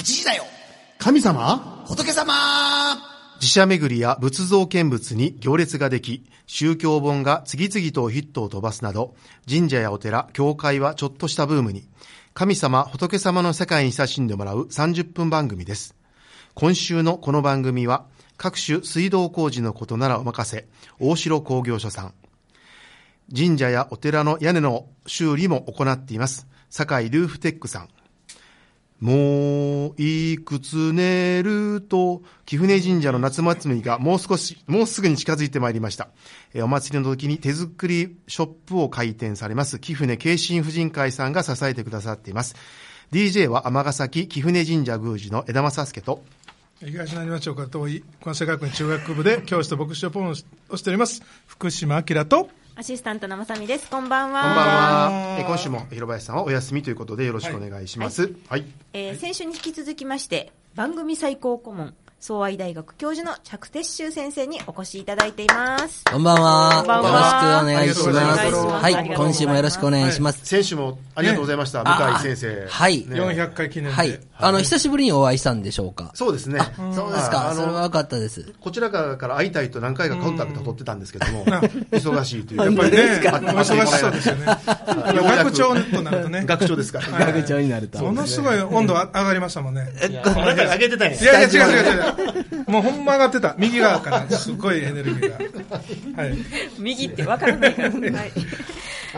8時だよ神様？仏様自社巡りや仏像見物に行列ができ、宗教本が次々とヒットを飛ばすなど、神社やお寺、教会はちょっとしたブームに、神様、仏様の世界に親しんでもらう30分番組です。今週のこの番組は、各種水道工事のことならお任せ、大城工業所さん。神社やお寺の屋根の修理も行っています。堺ルーフテックさん。もういくつ寝ると、貴船神社の夏祭りがもう少し、もうすぐに近づいてまいりました。えーお祭りの時に手作りショップを開店されます、貴船慶心婦人会さんが支えてくださっています。DJ は尼崎貴船神社宮司の枝正介と、東成町岡遠い関西学院中学部で教師と牧師をポンをしております福島明とアシスタントのまさみです。こんばんは。こんばんは。えー今週も広林さんはお休みということでよろしくお願いします。はい。えー先週に引き続きまして、番組最高顧問、総愛大学教授の着鉄修先生にお越しいただいています。こんばんは。こんばんはよろしくお願いします。はい今週もよろしくお願いします。先週もありがとうございました。ね向井先生。はいね400回記念で、はい。あの、久しぶりにお会いしたんでしょうか？そうですね。そうですか。ああのそれは良かったです。こちら側から会いたいと何回かコンタクト取ってたんですけども、忙しいという。やっぱりね、忙しそうですよね。学長となるとね、学長ですから。学長になると。ものすごい温度が上がりましたもんね。あなたが上げてたんやいやいや、違う違う違う。もうほんま上がってた。右側から、すごいエネルギーが。はい。右ってわからないから。はい。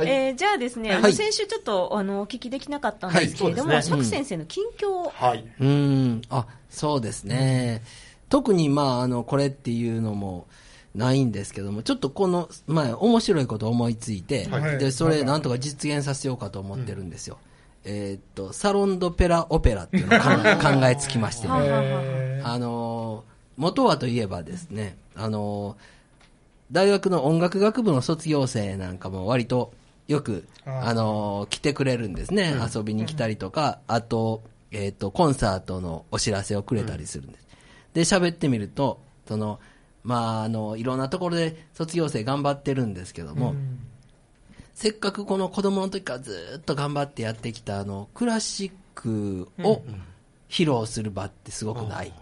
えーじゃあですね、はい先週ちょっとあのお聞きできなかったんですけれども、はい釈先生の近況を、はい。うーん。あ、そうですね。特に、まあ、あの、これっていうのも、ないんですけども、ちょっとこの、まあ、面白いことを思いついて、はいで、それ、なんとか実現させようかと思ってるんですよ。えーっと、サロンドペラオペラっていうのを考え 考えつきましてね。えあのー元はといえばですね、あのー大学の音楽学部の卒業生なんかも割とよく、あのー来てくれるんですね。遊びに来たりとか、あと、えっ、と、コンサートのお知らせをくれたりするんです。で、喋ってみると、その、まあ、あの、いろんなところで卒業生頑張ってるんですけども、せっかくこの子供の時からずっと頑張ってやってきたあのクラシックを披露する場ってすごくない、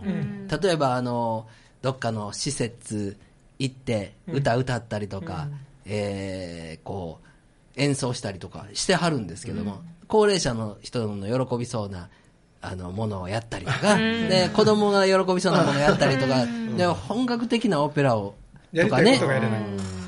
例えばあのどっかの施設行って歌歌ったりとか、えーこう演奏したりとかしてはるんですけども、高齢者の人の喜びそうなあのものをやったりとか、で子供が喜びそうなものをやったりとか、で本格的なオペラをとかね。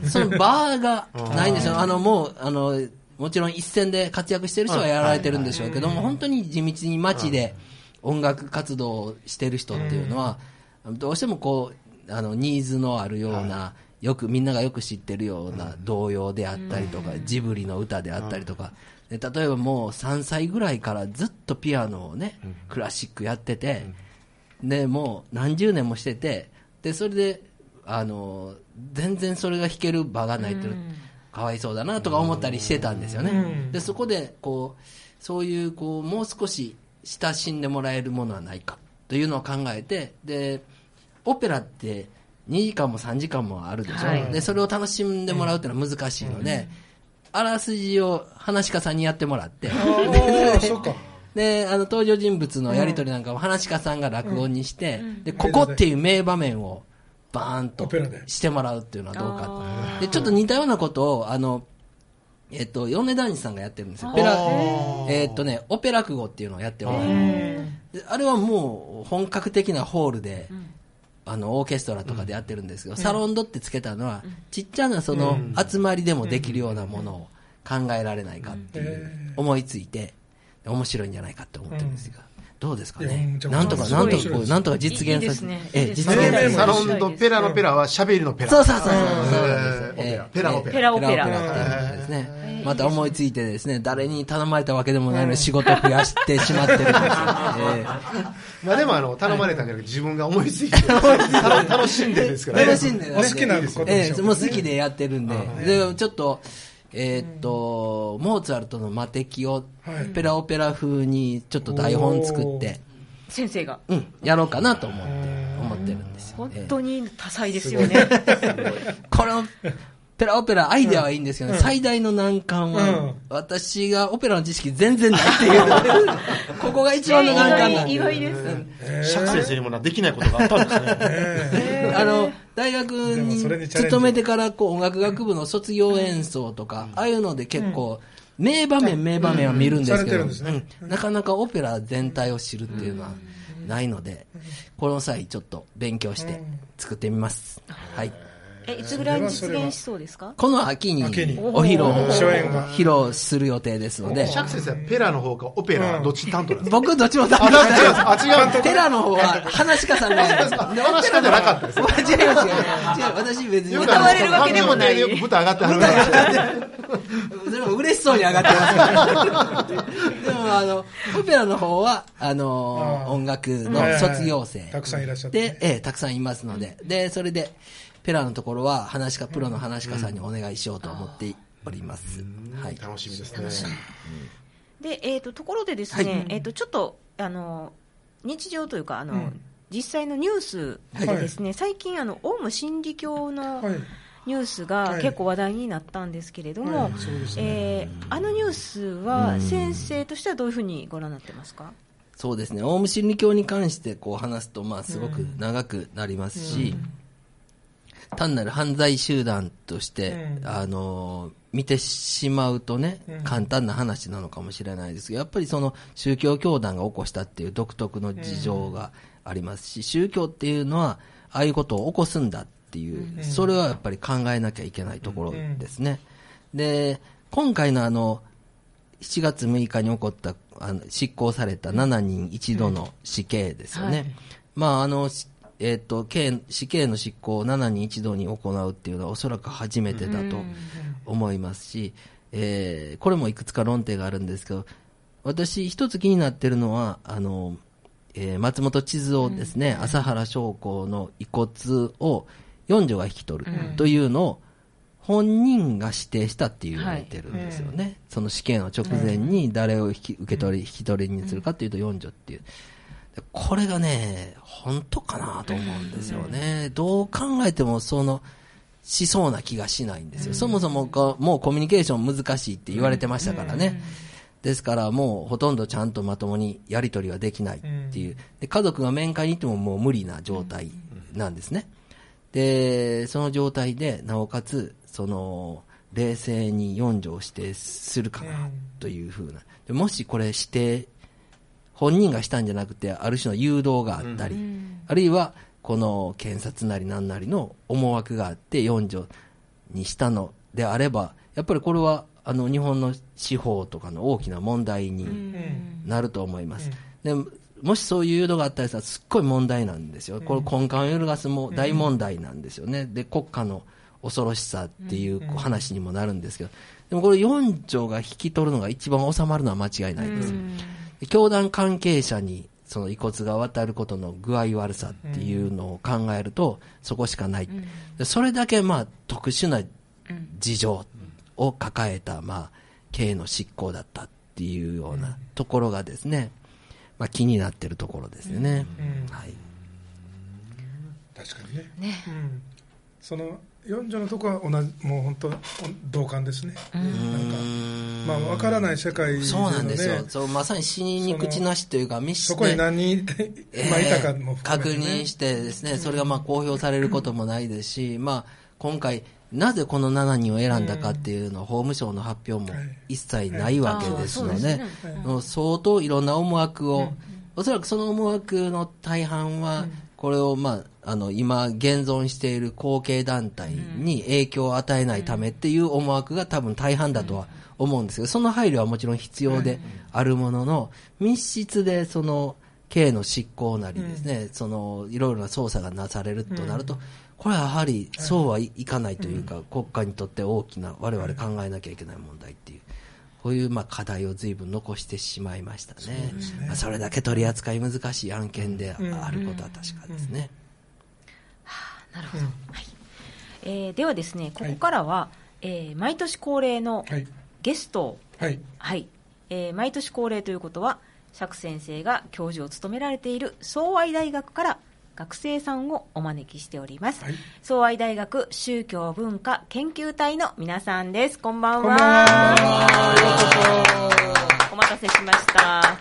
その場がないんですよ。あの、もう、あの、もちろん一線で活躍してる人はやられてるんでしょうけども、本当に地道に街で音楽活動をしてる人っていうのは、どうしてもこう、あの、ニーズのあるような、よく、みんながよく知ってるような童謡であったりとか、ジブリの歌であったりとか、で例えばもう3歳ぐらいからずっとピアノをね、クラシックやってて、で、もう何十年もしてて、で、それで、あの、全然それが弾ける場がないってかわいそうだなとか思ったりしてたんですよね。で、そこで、こう、そういう、こう、もう少し親しんでもらえるものはないかというのを考えて、で、オペラって2時間も3時間もあるでしょ？はい。で、それを楽しんでもらうっていうのは難しいので、あらすじを話し家さんにやってもらって。で、あの、登場人物のやりとりなんかも、話し家さんが落語にして、で、ここっていう名場面を、バーンとしてもらうっていうのはどうかと。で、ちょっと似たようなことを、あの、えっと、米田さんがやってるんですよ。オペラ、えっとね、オペラ落語っていうのをやってもらう。であれはもう、本格的なホールで、あの、オーケストラとかでやってるんですけど、サロンドってつけたのは、ちっちゃなその、集まりでもできるようなものを考えられないかっていう、思いついて、面白いんじゃないかって思ってるんですが、どうですかね？なんとか、ない。んとかなんとか実現させて、ええ、実現させて。サロンとペラのペラは喋りのペラ。そうそうそう。そう。ペラ。オペラ。ペラオペラ。ペラオペラっていうのですね。また思いついてですね、誰に頼まれたわけでもないのに仕事を増やしてしまってるんですよ。え えまあでもあの、頼まれたんじゃなくて自分が思いついて、楽楽しんでるんですからね。楽しんでるお好きなことでええしょうもう好きでやってるんで、で、ちょっと、えーっと、モーツァルトの魔敵をはいペラオペラ風にちょっと台本作って、先生が。うん、やろうかなと思って、思ってるんですよ。本ええ当に多彩ですよね。これを、ペラオペラ、アイデアはいいんですけど、ね。最大の難関は、うん。私がオペラの知識全然ないっていう、ここが一番の難関なんで。意外です。釈先生にもな、できないことがあったんですね。え。あの、大学に勤めてから、こう、音楽学部の卒業演奏とか、ああいうので結構、名場面、名場面は見るんですけど、ね。うん。なかなかオペラ全体を知るっていうのはないので、この際ちょっと勉強して作ってみます。はい。え、いつぐらいに実現しそうですか？この秋にお披露を初演が。披露する予定ですので、釈先生はペラの方かオペラ、どっち担当なんですか？僕どっちも担あ、当違う、あ、違う。テラの方は、話し家さんなんです。あ話し家じゃなかったです。違います、違います。違う、私別に。歌われるわけでもない。よく舞台上がってはるから。それも嬉しそうに上がってます。けどでも、あの、オペラの方は、あの音楽の卒業生。たくさんいらっしゃってね。で、ええ、たくさんいますので。で、それで、ペラのところは、話し家、プロの話し家さんにお願いしようと思っております。はい。楽しみですね。で、えっ、と、ところでですね、はい。えっ、と、ちょっと、あの、日常というか、あの、うん。実際のニュースでですね、最近、あの、オウム真理教のはい。ニュースがはい。結構話題になったんですけれども、はい。そうですね。えーあのニュースは先生としてはどういうふうにご覧になってますか、そうですね、オウム真理教に関してこう話すと、まあ、すごく長くなりますし、単なる犯罪集団として、うんあのー見てしまうとね、うん簡単な話なのかもしれないですけど、やっぱりその宗教教団が起こしたっていう独特の事情がありますし、宗教っていうのは、ああいうことを起こすんだっていう、うんそれはやっぱり考えなきゃいけないところですね。で、今回のあの、7月6日に起こった、あの執行された7人一度の死刑ですよね。はい。まあ、あの、しえっ、と、刑、死刑の執行を7人一度に行うっていうのはおそらく初めてだと思いますし、えーこれもいくつか論点があるんですけど、私一つ気になってるのは、あの、えー松本千鶴夫ですね、朝原将校の遺骨を四女が引き取るというのを、本人が指定したって言われてるんですよね。その死刑の直前に誰を引き受け取り、引き取りにするかっていうと四女っていう。でこれがね、本当かなと思うんですよね。どう考えてもその、しそうな気がしないんですよ。そもそもこうもうコミュニケーション難しいって言われてましたからね。ですからもうほとんどちゃんとまともにやり取りはできないっていう。で家族が面会に行ってももう無理な状態なんですね。で、その状態で、なおかつ、その、冷静に四条を指定するかなというふうな。でもしこれ指定、本人がしたんじゃなくて、ある種の誘導があったり、あるいは、この検察なり何なりの思惑があって四条にしたのであれば、やっぱりこれは、あの、日本の司法とかの大きな問題になると思います。でもしそういう誘導があったりしたら、すっごい問題なんですよ。これ根幹を揺るがすも大問題なんですよね。で、国家の恐ろしさっていう話にもなるんですけど、でもこれ4条が引き取るのが一番収まるのは間違いないです。で教団関係者にその遺骨が渡ることの具合悪さっていうのを考えると、そこしかない。でそれだけまあ特殊な事情を抱えた、まあ、刑の執行だったっていうようなところがですね、まあ気になってるところですよね。うん。はい。確かにね。うん、その四女のとこは同じもう本当同感ですね、なんかまあ分からない世界ね、そうなんですよ。そう、まさに死に口なしというか、密室そこに何人今いたかも含確認してですね、それがまあ公表されることもないですし、まあ、今回、なぜこの7人を選んだかっていうのは、法務省の発表も一切ないわけですので、相当いろんな思惑を、おそらくその思惑の大半は、これをまあ、あの、今現存している後継団体に影響を与えないためっていう思惑が多分大半だとは思うんですけど、その配慮はもちろん必要であるものの、密室でその、刑の執行なりですね、その、いろいろな捜査がなされるとなると、これはやはりそうはいいかないというか、国家にとって大きな、我々考えなきゃいけない問題っていう、こういうまあ課題を随分残してしまいましたね。まあそれだけ取り扱い難しい案件であることは確かですね。なるほど、はい。えーではですねここからは、えー毎年恒例のはい。ゲストをはい。はい、えー毎年恒例ということは釈先生が教授を務められている総愛大学から学生さんをお招きしております。はい、総愛大学宗教文化研究隊の皆さんです。こんばんは。お待たせしました。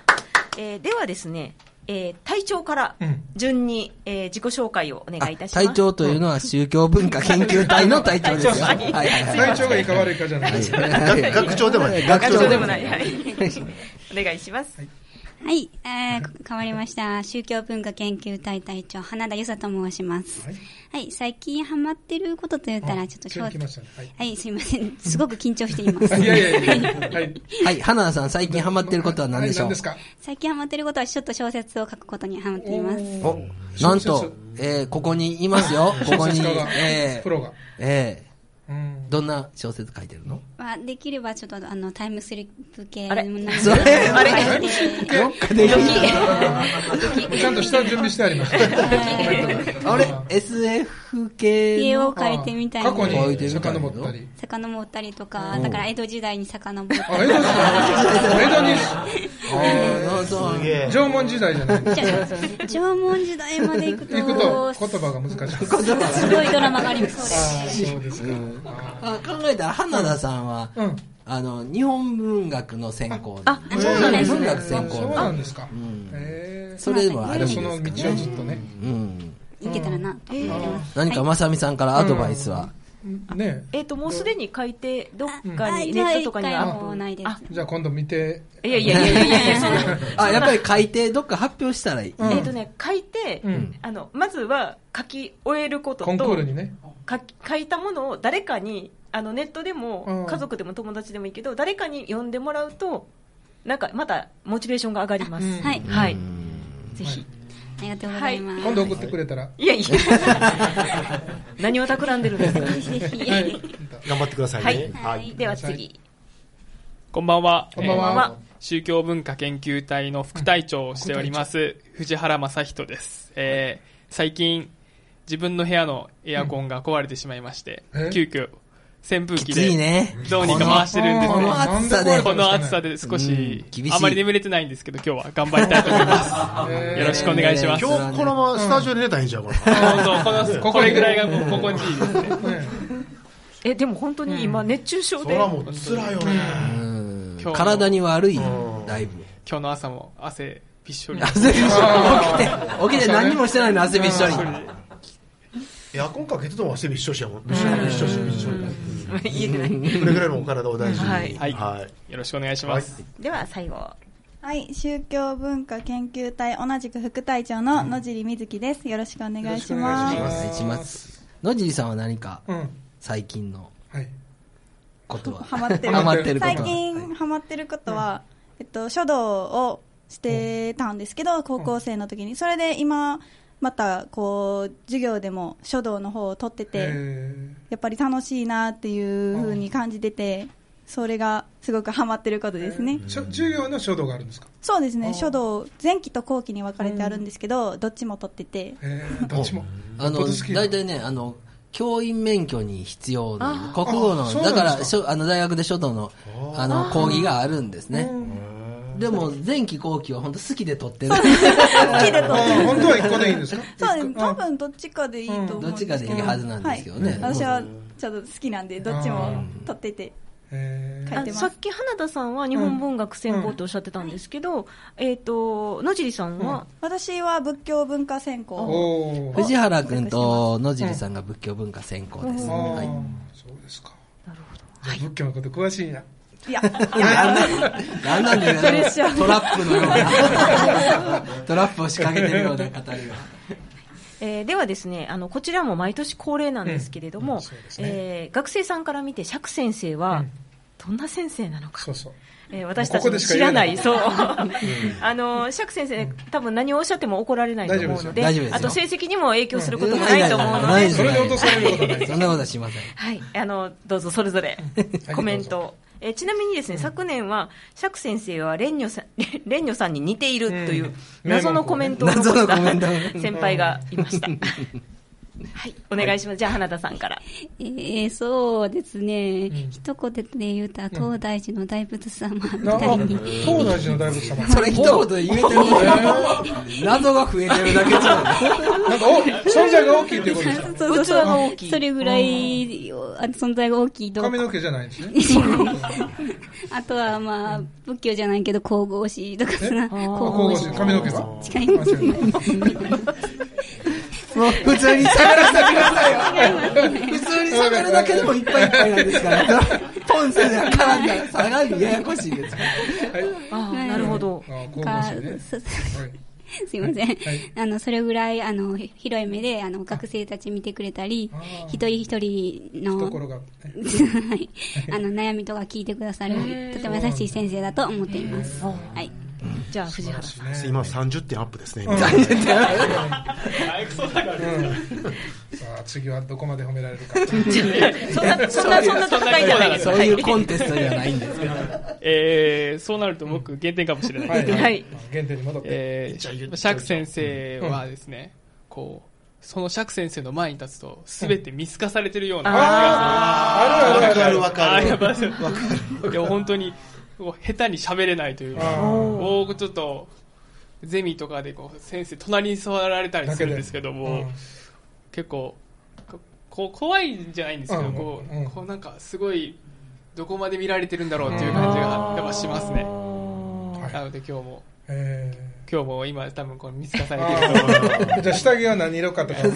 えー、ではですね、えー、隊長から順に、うん、えー、自己紹介をお願いいたします。隊長というのは宗教文化研究隊の隊長ですよ。はい、はい、隊長がいいか悪いかじゃないですか。学長でもない。学長でもない。はい。お願いします。はいはい、えー、変わりました。宗教文化研究隊隊長、花田由沙と申します。はい、はい、最近ハマってることと言ったら、ちょっと正直、ね、はい、はい、すいません。すごく緊張しています。いやいやいやはい。はい、花田さん、最近ハマってることは何でしょう、はい、ですか？最近ハマってることは、ちょっと小説を書くことにハマっています。おなんと、えー、ここにいますよ。ここに、えー、プロが。えーどんな小説書いてるの？まあ、できればちょっとあのタイムスリップ系のものそれあれ？どっかでちゃんと下準備してありました。あれ ?SF 系を書いてみたい過去に遡ったり。遡ったりとか、だから江戸時代に遡ったり。江戸時代江戸に。縄文時代じゃない縄文時代まで行くと。行くと言葉が難しい。すごいドラマがありそうです。そうですか。考えたら、花田さんは、あの、日本文学の専攻あ、そうなんです文学専攻そうなんですか。それもあるんですその道をずっとね。うん。いけたらな、何かまさみさんからアドバイスは？ねえっ、と、もうすでに書いて、どっかに、ネットとかにアップないです。じゃあ今度見て。いやいやいやいやいや、あ、やっぱり書いて、どっか発表したらいい。えっとね、書いて、あの、まずは書き終えることと、コンクールにね。書いたものを誰かに、あの、ネットでも、家族でも友達でもいいけど、誰かに読んでもらうと、なんか、また、モチベーションが上がります。はい。はい。ぜひ。ありがとうございます。今度送ってくれたら。いやいや。何を企んでるんですか？頑張ってくださいね。はい。では次。こんばんは。こんばんは。宗教文化研究隊の副隊長をしております、藤原正人です。えー、最近、自分の部屋のエアコンが壊れてしまいまして、急遽扇風機で、どうにか回してるんですこの暑さで。この暑さで少し、あまり眠れてないんですけど、今日は頑張りたいと思います。よろしくお願いします。今日このままスタジオで寝たらいいんじゃん、これ。この、これぐらいが心地いいですね。え、でも本当に今熱中症で。もう辛いよね。体に悪い、だいぶ。今日の朝も汗びっしょり。汗びっしょり。起きて、起きて何もしてないの、汗びっしょり。エアコンかけてても汗びっしょしやもん。びっしょり、びっしょし、びれぐらいのお体を大事に。はい。はい。よろしくお願いします。では、最後。はい、宗教文化研究隊同じく副隊長の野尻瑞希です。よろしくお願いします。お願いします。野尻さんは何か、最近のことは、ハマってる。ハマってる最近ハマってることは、えっと、書道をしてたんですけど、高校生の時に。それで今、またこう授業でも書道の方を取っててやっぱり楽しいなっていうふうに感じててそれがすごくハマってることですね。授業の書道があるんですか？そうですね。書道前期と後期に分かれてあるんですけど、どっちも取ってて。どっちも。あの大体ねあの教員免許に必要な国語のだからあの大学で書道のあの講義があるんですねでも前期後期は本当好きで撮ってる。好きで撮ってる。本当は一個でいいんですか？そうです。多分どっちかでいいと思うどっちかでいいはずなんですけどね。私はちょっと好きなんで、どっちも撮ってて。さっき花田さんは日本文学専攻とおっしゃってたんですけど、えっ、と野尻さんは、私は仏教文化専攻。藤原君と野尻さんが仏教文化専攻です、はい、そうですか。なるほど、仏教のこと詳しいな。いや、いや、なんなんでトラップのような、トラップを仕掛けてるような語りが。えー、ではですね、あの、こちらも毎年恒例なんですけれども、うんね、えー、学生さんから見て釈先生は、どんな先生なのか。そうそうえー、私たちの知らない、そう。あの、釈先生、多分何をおっしゃっても怒られないと思うので、あと成績にも影響することもないと思うので、それで落とされることない。そんなことはしません。はい、あの、どうぞそれぞれコメントを。えちなみにですね、昨年は釈先生は蓮如さん 蓮如さんに似ているという謎のコメントを残した先輩がいました。はい、お願いします。じゃあ、花田さんから。えー、そうですね。うん、一言で言うた東大寺の大仏様みたいに。東大寺の大仏様。それ一言で言えてる謎が増えてるだけじゃん。なんか、存在が大きいっていうことですかそうそうが大きい。それぐらい、あ存在が大きいと。髪の毛じゃないんですね。あとは、まあ、仏教じゃないけど、神々しいとかさ。神々しい。髪の毛が違い。も う普通に喋らせてくださいよ。普通に喋るだけでもいっぱいいっぱいなんですから。ポンセで絡んだらさらにややこしいです。ああ、なるほど。すいません。あの、それぐらい、あの、広い目で、あの、学生たち見てくれたり、一人一人の、はい。あの、悩みとか聞いてくださる、とても優しい先生だと思っています。はい。じゃあ藤原さん、今30点アップですね、さあ次はどこまで褒められるか。そんなそんなそんな戦いじゃないそういうコンテストじゃないんですけど、えー、そうなると僕減点かもしれない。はい、減点に戻って、えー、釈先生はですね、こうその釈先生の前に立つと、すべて見透かされてるような感じがする。あるあるわかる。わかる。わかる。いや、本当に、下手に喋れないというか、僕ちょっと、ゼミとかでこう先生隣に座られたりするんですけども、結構こう怖いんじゃないんですけど、こうこうなんかすごいどこまで見られてるんだろうっていう感じがやっぱしますね。なので今日も。今日も今多分これ見透かされてる。じゃあ下着は何色かとか。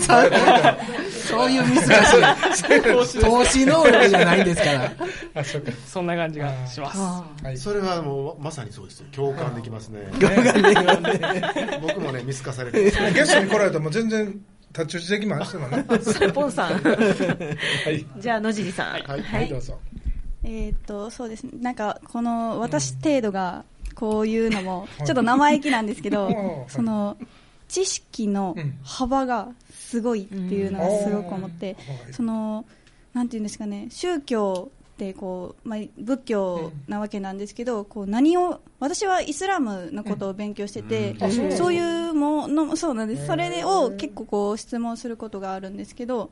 そういう見透かし。投資能力じゃないんですから。あ、そうか。そんな感じがします。はい、それはもうまさにそうですよ。共感できますね。共感できますね。僕もね、見透かされてゲストに来られたらもう全然太刀打ちできますもんね。ポンさん。はい。じゃあ野尻さん。はい、はい、どうぞ。えっと、そうですね。なんか、この私程度が、こういうのも、ちょっと生意気なんですけど、その、知識の幅がすごいっていうのはすごく思って、その、なんていうんですかね、宗教ってこう、まあ、仏教なわけなんですけど、こう何を私はイスラムのことを勉強してて、そういうものそうなんです。それを結構こう質問することがあるんですけど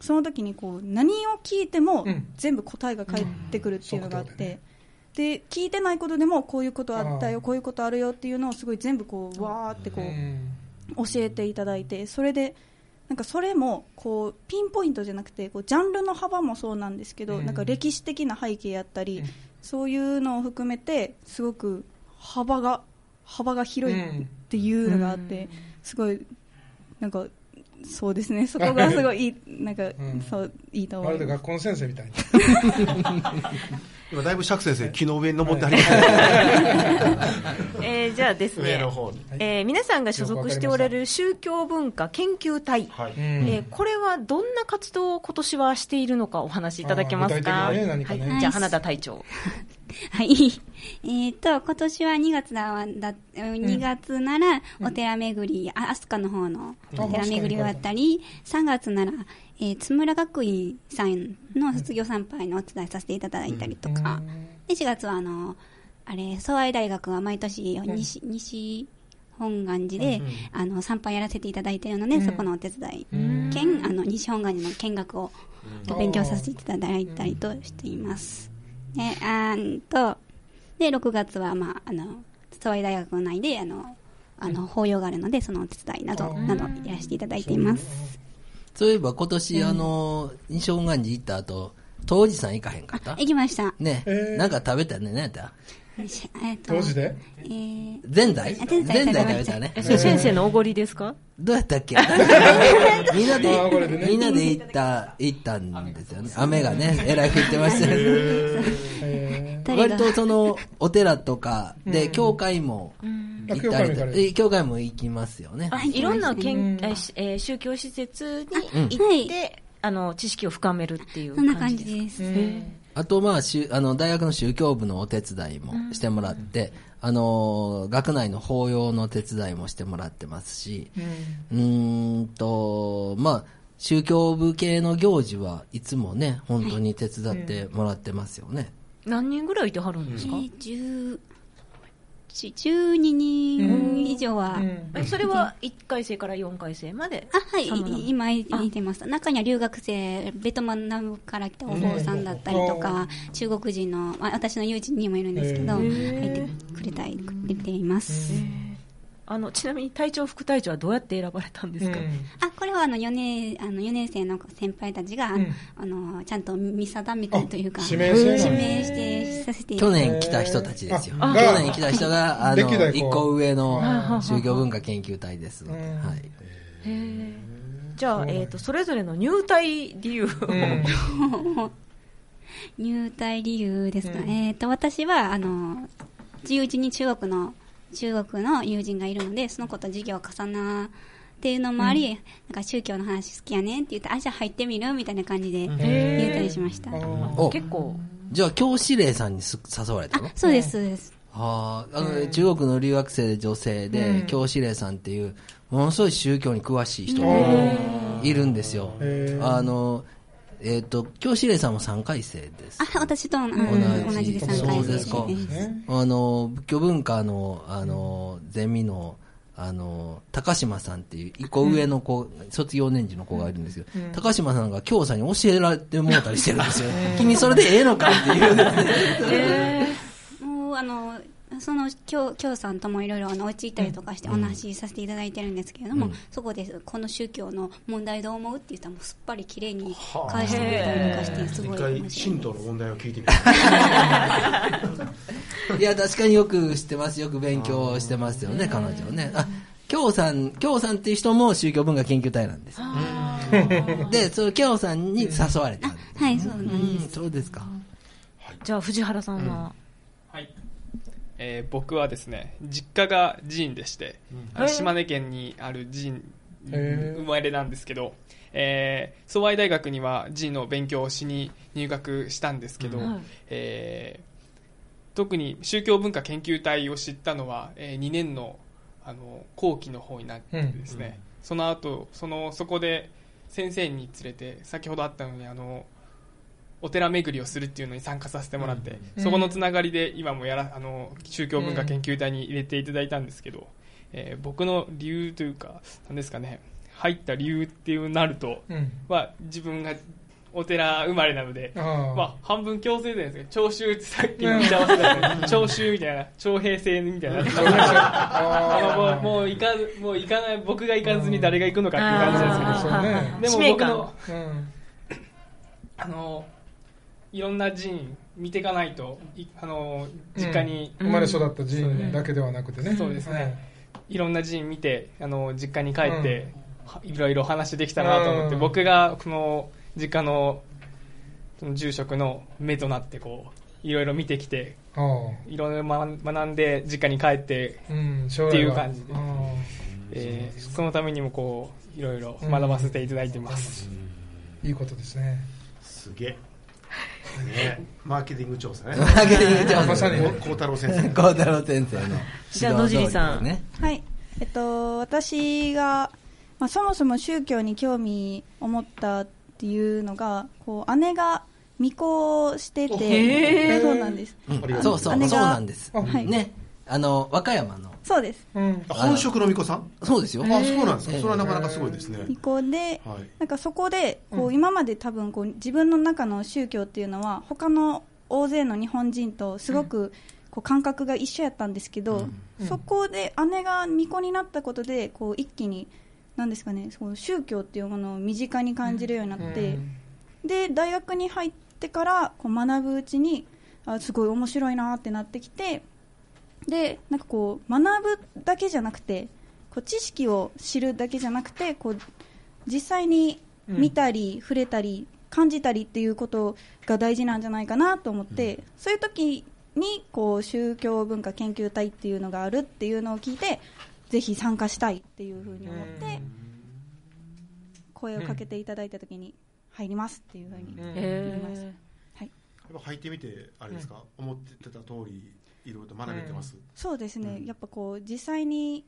その時にこう何を聞いても全部答えが返ってくるっていうのがあって、で聞いてないことでもこういうことあったよこういうことあるよっていうのをすごい全部こうわーってこう教えていただいてそれでなんかそれもこうピンポイントじゃなくてこうジャンルの幅もそうなんですけど、なんか歴史的な背景やったり、そういうのを含めてすごく幅が幅が広いっていうのがあって、すごいなんかそうですね、そこがすごいいい、なんか、うん、そういいと思う。まるで学校の先生みたい。に。今だいぶ釈先生、木の上に登ってあります、えー、じゃあですね、えー、皆さんが所属しておられる宗教文化研究隊、はい、えー、これはどんな活動を今年はしているのかお話しいただけますか？ねね、はい、じゃあ花田隊長。はい。えっ、と、今年は2月だ、だ2月なら、お寺巡り、あ、飛鳥の方のお寺巡りがあったり、3月なら、えー、津村学院さんの卒業参拝のお伝えさせていただいたりとか、で、4月はあの、あれ、総愛大学は毎年西、西本願寺で、あの、参拝やらせていただいているので、そこのお手伝い、兼、あの、西本願寺の見学を勉強させていただいたりとしています。で、あんと、で、6月は、まあ、あの、総愛大学内で、あの、あの、法要があるので、そのお手伝いなど、など、やらせていただいています。そういえば今年、あの、西本願寺行った後、当時さん行かへんかった？行きました。ね、なんか食べたね、何やった？当時で？えー、ぜんざいぜんざい食べたね。先生のおごりですか？どうやったっけ？みんなで、みんなで行った、行ったんですよね。雨がね、えらい降ってましたね。割とその、お寺とかで、教会も行ったり、教会も行きますよね。いろんな県、え宗教施設に行って、あの、知識を深めるっていうそんな感じです。あと、まあ、あの、大学の宗教部のお手伝いもしてもらって、あの、学内の法要の手伝いもしてもらってますし、うん、んと、まあ、宗教部系の行事はいつもね、本当に手伝ってもらってますよね。何人ぐらいいてはるんですか、えー、12人以上は、うん、それは1回生から4回生まで？あはい今いてます。中には留学生ベトナムから来たお坊さんだったりとか、中国人の、まあ、私の友人にもいるんですけど入ってくれたりくれています、あのちなみに隊長、副隊長はどうやって選ばれたんですか、うん、あこれはあの4年あの4年生の先輩たちが、うん、あのちゃんと見定めてというか指名指名してさせて去年来た人たちですよ、去年来た人があの1個上の宗教文化研究隊ですので、はい、じゃあ、えーと、それぞれの入隊理由、入隊理由ですか、えーと、私はあの11人中国の中国の友人がいるので、その子と授業を重なっていうのもあり、うん、なんか宗教の話好きやねんって言って、あ、じゃあ入ってみるみたいな感じで言ったりしました。結構。じゃあ、教師令さんに誘われたの？そうです、そうです。はあ、あの、中国の留学生で女性で、教師令さんっていう、ものすごい宗教に詳しい人がいるんですよ。あの、えっ、ー、と、教師令さんも3回生です。あ、私と、同じで3回生そうですか。あの、仏教文化の、あの、ゼミの、あの、高島さんっていう、一個上の子、卒業年次の子がいるんですけど、うん、高島さんが京さんに教えられてもうたりしてるんですよ。君それでええのかっていう。えー、もう、あの、その京京さんともいろいろお家行ったりとかしてお話しさせていただいてるんですけれども、うん、そこでこの宗教の問題どう思うって言ったらもうすっぱりきれいに返してくれたりとかしてすごい一回神道の問題を聞いてみる。いや確かによく知ってます。よく勉強してますよね彼女ね。あ京さん京さんっていう人も宗教文化研究隊なんです。でその京さんに誘われた、はいそうなんです、そうですか、じゃあ藤原さんは、はいえー、僕はですね実家が寺院でして、うん、島根県にある寺院生まれなんですけど、えー、総愛大学には寺院の勉強をしに入学したんですけど、うん、えー、特に宗教文化研究隊を知ったのは、えー、2年のあの後期の方になってですね、うん、その後そのそこで先生に連れて先ほどあったのにあのお寺巡りをするっていうのに参加させてもらって、うん、そこのつながりで今もやらあの宗教文化研究隊に入れていただいたんですけど、えー、僕の理由というかなんですかね入った理由っていうなると、うん、は自分がお寺生まれなので、あまあ、半分強制ですね、徴収ってさっきの言い合わせだけ徴収 みたいな、徴兵制みたいな、もうもう行かもう行かない僕が行かずに誰が行くのかっていう感じですけど、でも僕の、あのいろんな寺院見ていかないとあの実家に、うん、生まれ育った寺院だけではなくてね、そうですね、はい、いろんな寺院見てあの実家に帰って、うん、いろいろ話できたなと思って、僕がこの実家のその住職の目となってこういろいろ見てきていろいろ学んで実家に帰って、うん、っていう感じで、えー、そのためにもこういろいろ学ばせていただいてます、いいことですね。すげえね、マーケティング調査ね。マーケティング調査。まさに孝太郎先生。孝太郎先生の。じゃあ野尻さん。ね、はい。えっと、私が、まあ、そもそも宗教に興味を持ったっていうのが、こう、姉が未婚してて、そうなんです。そうそう、そうなんです。はい。ね。あの、和歌山のそうです。本職の巫女さん？そうですよ。あ、そうなんですか。それはなかなかすごいですね。巫女で、なんかそこで、こう、今まで多分、こう、自分の中の宗教っていうのは、他の大勢の日本人とすごく、こう、感覚が一緒やったんですけど、そこで姉が巫女になったことで、こう、一気に、なんですかね、その宗教っていうものを身近に感じるようになって、で、大学に入ってから、こう、学ぶうちに、あ、すごい面白いなってなってきて、でなんかこう学ぶだけじゃなくてこう知識を知るだけじゃなくてこう実際に見たり、うん、触れたり感じたりっていうことが大事なんじゃないかなと思って、うん、そういう時にこう宗教文化研究隊っていうのがあるっていうのを聞いてぜひ参加したいっていうふうに思って声をかけていただいた時に入りますっていうふうに言いました。はい、入ってみてあれですか、思ってた通りいろいろと学べてます、うん、そうですね、うん、やっぱこう実際に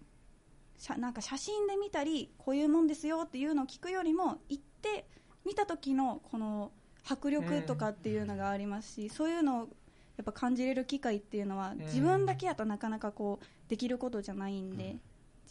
しゃなんか写真で見たりこういうもんですよっていうのを聞くよりも行って見た時のこの迫力とかっていうのがありますし、そういうのやっぱ感じれる機会っていうのは、自分だけやとなかなかこうできることじゃないんで、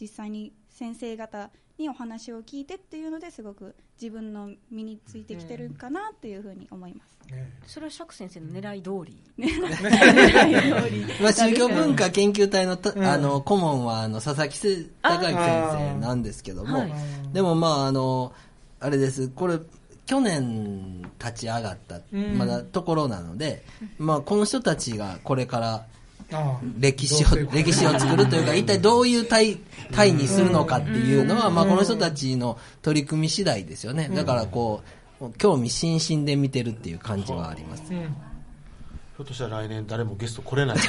実際に先生方にお話を聞いてっていうのですごく自分の身についてきてるかなっていうふうに思います、それは釈先生の狙い通り。まあ宗教文化研究隊のあの顧問はあの佐々木孝之先生なんですけども、でもまああのあれです。これ去年立ち上がったまだところなので、まあこの人たちがこれから歴史を、歴史を作るというか、一体どういう体、体にするのかっていうのは、まあこの人たちの取り組み次第ですよね。だからこう、興味津々で見てるっていう感じはあります。ひょっとしたら来年誰もゲスト来れない。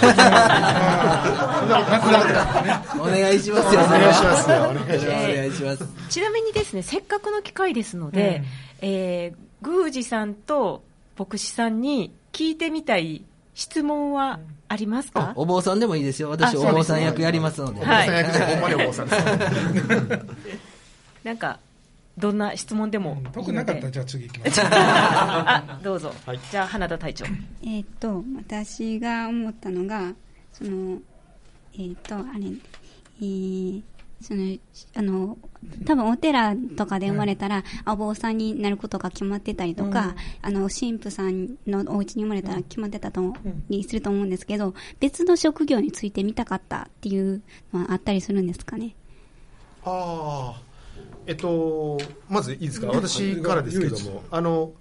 お願いしますよ。お願いしますよ。お願いします。ちなみにですね、せっかくの機会ですので、うん、えー、宮司さんと牧師さんに聞いてみたい質問はありますか？お坊さんでもいいですよ。私、お坊さん役やりますので。はい。ほんまにお坊さんです。なんか、どんな質問でも。特になかったら、じゃあ次行きます。あ、どうぞ。はい、じゃあ、花田隊長。えっと、私が思ったのが、その、えっ、と、あれ、えー、その、あの、多分お寺とかで生まれたら、お坊さんになることが決まってたりとか、あの、神父さんのお家に生まれたら決まってたと、にすると思うんですけど、別の職業についてみたかったっていうのはあったりするんですかね？ああ、えっと、まずいいですか、私からですけども、あの、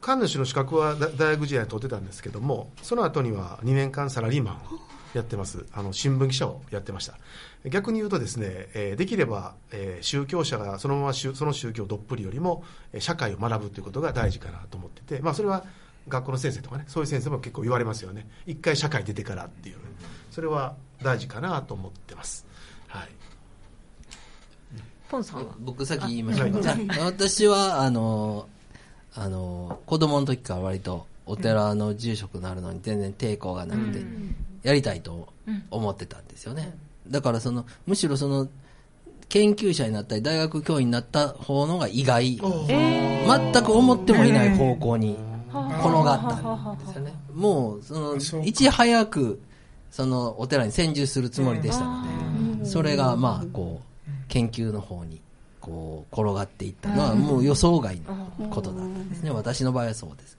神主の資格は大学時代に取ってたんですけども、その後には2年間サラリーマンをやってます。あの、新聞記者をやってました。逆に言うとですね、えできれば、え宗教者がそのままその宗教どっぷりよりも、社会を学ぶということが大事かなと思ってて、まあ、それは学校の先生とかね、そういう先生も結構言われますよね。一回社会出てからっていう。それは大事かなと思ってます。はい。ポンさんは？僕先言いましょうか。私は、あの、あの、子供の時から割とお寺の住職になるのに全然抵抗がなくて、やりたいと思ってたんですよね。だからその、むしろその、研究者になったり大学教員になった方のが意外、全く思ってもいない方向に転がったんですよね。もう、その、いち早く、その、お寺に専従するつもりでしたので、それが、まあ、こう、研究の方に、こう、転がっていったのは、もう予想外のことだったんですね。私の場合はそうです。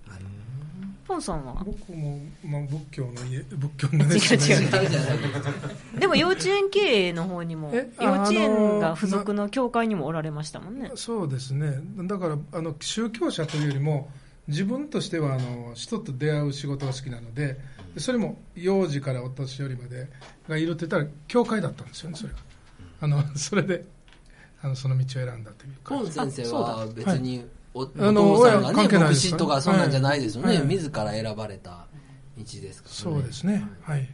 ポンさんは？僕も、まあ、仏教の家仏教の違う違う。でも幼稚園経営の方にも幼稚園が付属の教会にもおられましたもんね。そうですね。だからあの宗教者というよりも自分としてはあの人と出会う仕事が好きなのでそれも幼児からお年寄りまでがいるって言ったら教会だったんですよねそれが。あのそれであのその道を選んだというか。ポン先生は別におお父さんがね、牧師とかそんなんじゃないですよね、はい、自ら選ばれた道ですから、ね、そうですね、はい。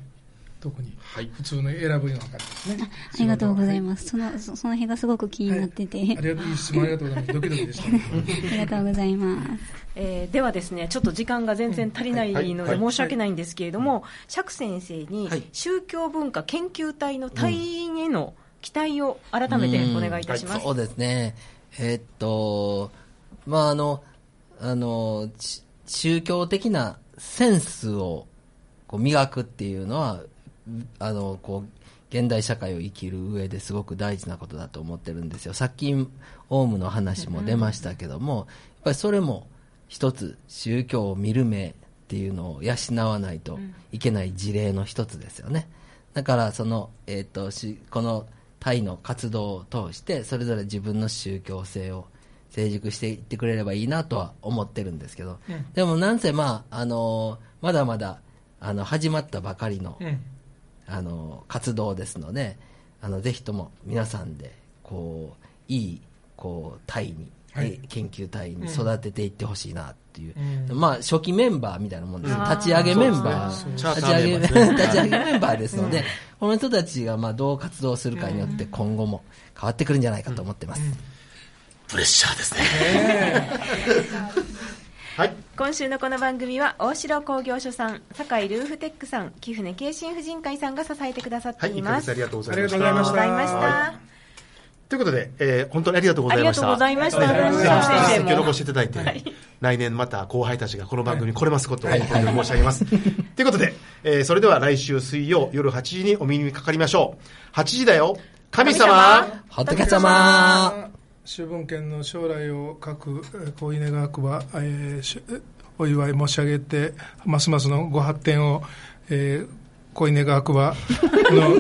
特に、普通の選ぶような感じですね。ありがとうございます。その、その辺がすごく気になってて。はい、ありがとう、質問ありがとうございます。ドキドキでした、ね。ありがとうございます。えー、ではですね、ちょっと時間が全然足りないので申し訳ないんですけれども、釈先生に宗教文化研究隊の隊員への期待を改めてお願いいたします。そうですね。えー、っと、まああの、あの、宗教的なセンスをこう磨くっていうのは、あの、こう、現代社会を生きる上ですごく大事なことだと思ってるんですよ。さっき、オウムの話も出ましたけども、やっぱりそれも一つ宗教を見る目っていうのを養わないといけない事例の一つですよね。だから、その、えっ、ー、と、このタイの活動を通して、それぞれ自分の宗教性を成熟していってくれればいいなとは思ってるんですけど、うん、でもなんせまあ、あのー、まだまだ、あの、始まったばかりの、うん、あのー、活動ですので、あの、ぜひとも皆さんで、こう、いい、こう、隊に、はい、研究隊に育てていってほしいなっていう、うん、まあ初期メンバーみたいなもんです、立ち上げメンバー、立ち上げ、立ち上げメンバーですので、この人たちがまあどう活動するかによって今後も変わってくるんじゃないかと思ってます。プレッシャーですね。はい、今週のこの番組は大城工業所さん、堺ルーフテックさん、貴船京神婦人会さんが支えてくださっています。はい、ありがとうございました。ということで、えー、本当にありがとうございました。ありがとうございました。先ほどごしていただいて、はい、来年また後輩たちがこの番組に来れますことを申し上げます。ということで、えー、それでは来週水曜夜8時にお耳にかかりましょう。8時だよ。神様仏様秋分県の将来を書く小稲学は、えー、お祝い申し上げて、ますますのご発展を、えー、小稲川区はの